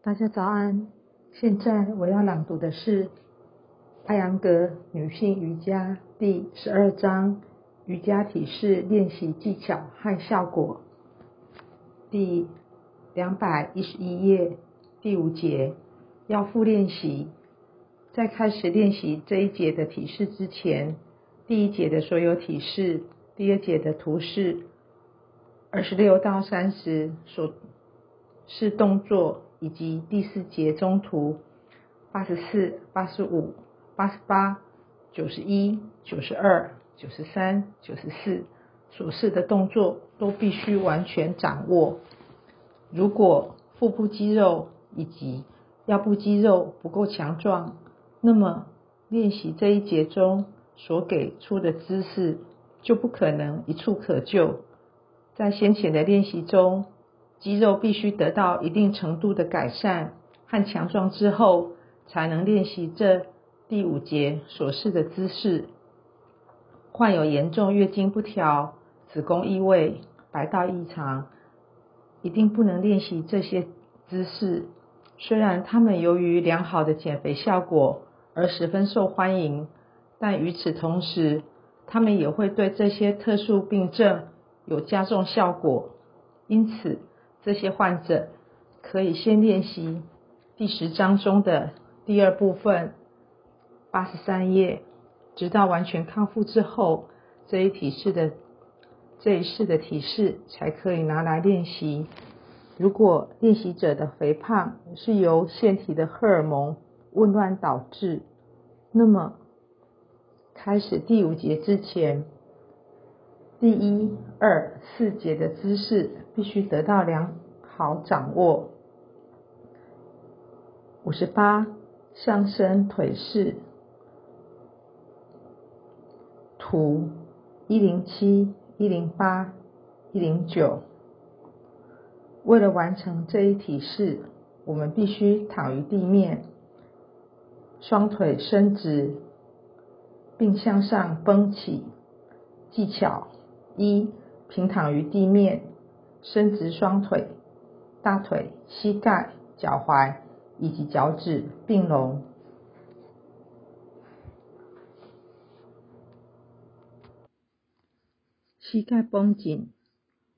大家早安，现在我要朗读的是艾扬格女性瑜伽第十二章瑜伽体式练习技巧和效果，第两百一十一页第五节要复练习。在开始练习这一节的体式之前，第一节的所有体式，第二节的图示，二十六到三十所是动作。以及第四节中途八十四、八十五、八十八、九十一、九十二、九十三、九十四所示的动作都必须完全掌握。如果腹部肌肉以及腰部肌肉不够强壮，那么练习这一节中所给出的姿势就不可能一触可就。在先前的练习中。肌肉必须得到一定程度的改善和强壮之后，才能练习这第五节所示的姿势。患有严重月经不调、子宫异位、白道异常，一定不能练习这些姿势。虽然他们由于良好的减肥效果而十分受欢迎，但与此同时，他们也会对这些特殊病症有加重效果。因此，这些患者可以先练习第十章中的第二部分八十三页，直到完全康复之后，这一体式的这一式的体式才可以拿来练习。如果练习者的肥胖是由腺体的荷尔蒙紊乱导致，那么开始第五节之前。第一、二、四节的姿势必须得到良好掌握。五十八，上身腿式，图一零七、一零八、一零九。为了完成这一体式，我们必须躺于地面，双腿伸直，并向上绷起。技巧。一平躺于地面，伸直双腿，大腿、膝盖、脚踝以及脚趾并拢，膝盖绷紧。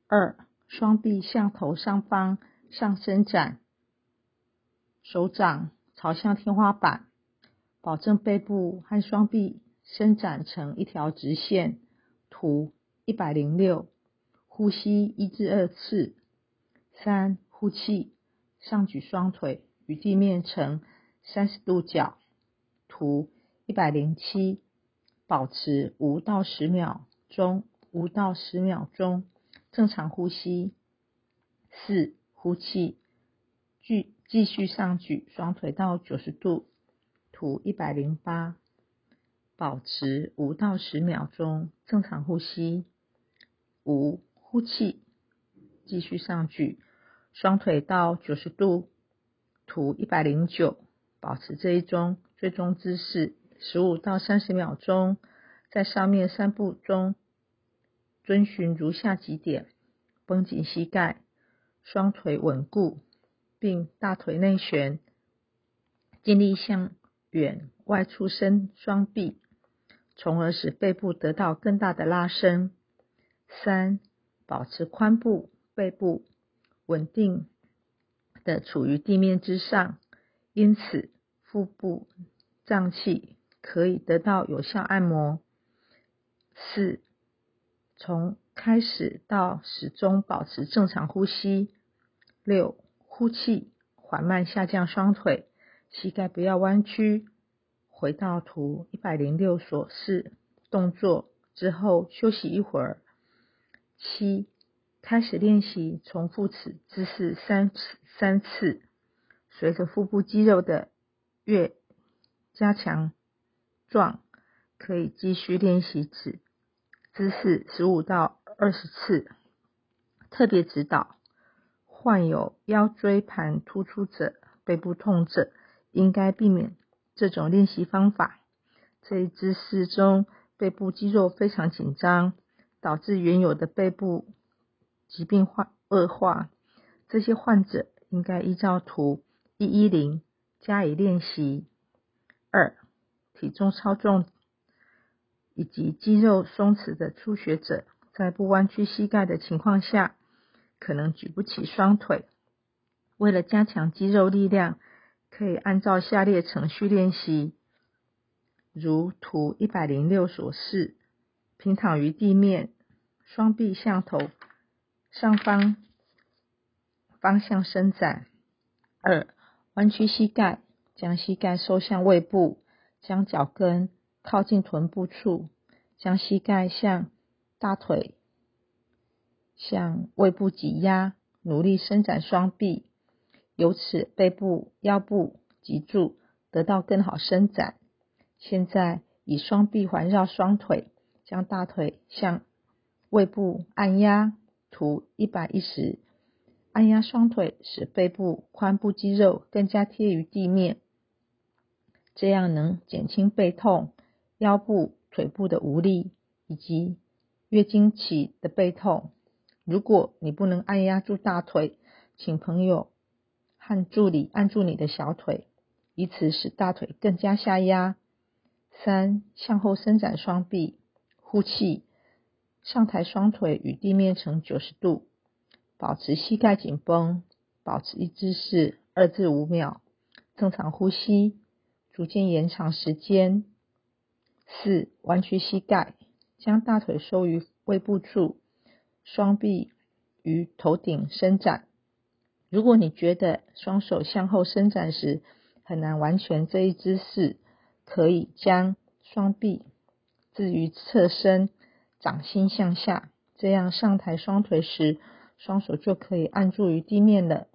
二双臂向头上方上伸展，手掌朝向天花板，保证背部和双臂伸展成一条直线。图。一百零六，呼吸一至二次。三，呼气，上举双腿与地面成三十度角。图一百零七，保持五到十秒钟，五到十秒钟，正常呼吸。四，呼气，继继续上举双腿到九十度。图一百零八，保持五到十秒钟，正常呼吸。五，呼气，继续上举，双腿到九十度，图一百零九，保持这一种最终姿势。十五到三十秒钟，在上面三步中遵循如下几点：绷紧膝盖，双腿稳固，并大腿内旋，尽力向远外出伸双臂，从而使背部得到更大的拉伸。三，保持髋部、背部稳定的处于地面之上，因此腹部脏器可以得到有效按摩。四，从开始到始终保持正常呼吸。六，呼气，缓慢下降双腿，膝盖不要弯曲。回到图一百零六所示动作之后，休息一会儿。七，开始练习，重复此姿势三次。三次，随着腹部肌肉的越加强壮，可以继续练习此姿势十五到二十次。特别指导：患有腰椎盘突出者、背部痛者，应该避免这种练习方法。这一姿势中，背部肌肉非常紧张。导致原有的背部疾病化恶化，这些患者应该依照图一一零加以练习。二、体重超重以及肌肉松弛的初学者，在不弯曲膝盖的情况下，可能举不起双腿。为了加强肌肉力量，可以按照下列程序练习，如图一百零六所示：平躺于地面，双臂向头上方方向伸展。二、弯曲膝盖，将膝盖收向胃部，将脚跟靠近臀部处，将膝盖向大腿向胃部挤压，努力伸展双臂。由此背部、腰部脊柱得到更好伸展。现在以双臂环绕双腿，将大腿向胃部按压。图一百一十，按压双腿，使背部、髋部肌肉更加贴于地面，这样能减轻背痛、腰部、腿部的无力以及月经期的背痛。如果你不能按压住大腿，请朋友。和助理按住你的小腿，以此使大腿更加下压。三、向后伸展双臂，呼气，上抬双腿与地面成九十度，保持膝盖紧绷，保持一姿势二至五秒，正常呼吸，逐渐延长时间。四、弯曲膝盖，将大腿收于胃部处，双臂于头顶伸展。如果你觉得双手向后伸展时很难完全这一姿势，可以将双臂置于侧身，掌心向下，这样上抬双腿时，双手就可以按住于地面了。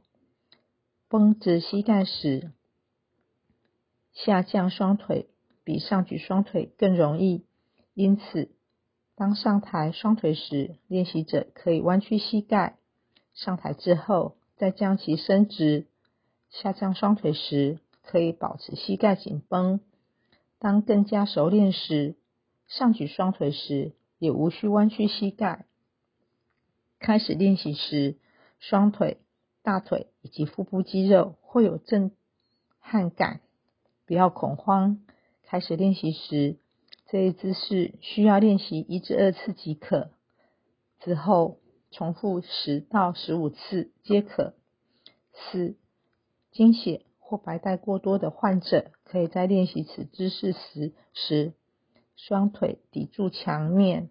绷直膝盖时，下降双腿比上举双腿更容易，因此当上抬双腿时，练习者可以弯曲膝盖。上抬之后。在将其伸直、下降双腿时，可以保持膝盖紧绷。当更加熟练时，上举双腿时也无需弯曲膝盖。开始练习时，双腿、大腿以及腹部肌肉会有震撼感，不要恐慌。开始练习时，这一姿势需要练习一至二次即可。之后。重复十到十五次皆可。四、经血或白带过多的患者，可以在练习此姿势时，时双腿抵住墙面，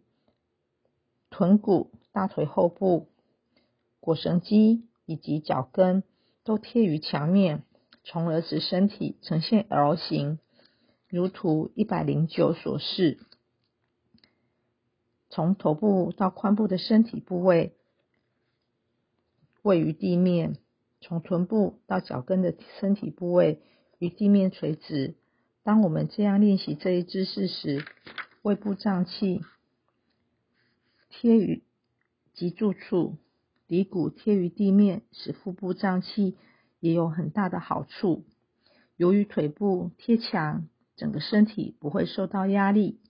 臀骨、大腿后部、腘绳肌以及脚跟都贴于墙面，从而使身体呈现 L 型，如图一百零九所示。从头部到髋部的身体部位位于地面，从臀部到脚跟的身体部位与地面垂直。当我们这样练习这一姿势时，胃部脏器贴于脊柱处，骶骨贴于地面，使腹部脏器也有很大的好处。由于腿部贴墙，整个身体不会受到压力。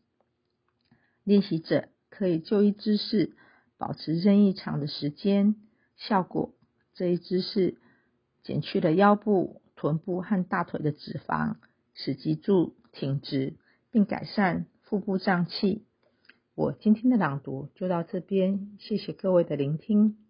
练习者。可以就一姿势保持任意长的时间，效果这一姿势减去了腰部、臀部和大腿的脂肪，使脊柱挺直，并改善腹部胀气。我今天的朗读就到这边，谢谢各位的聆听。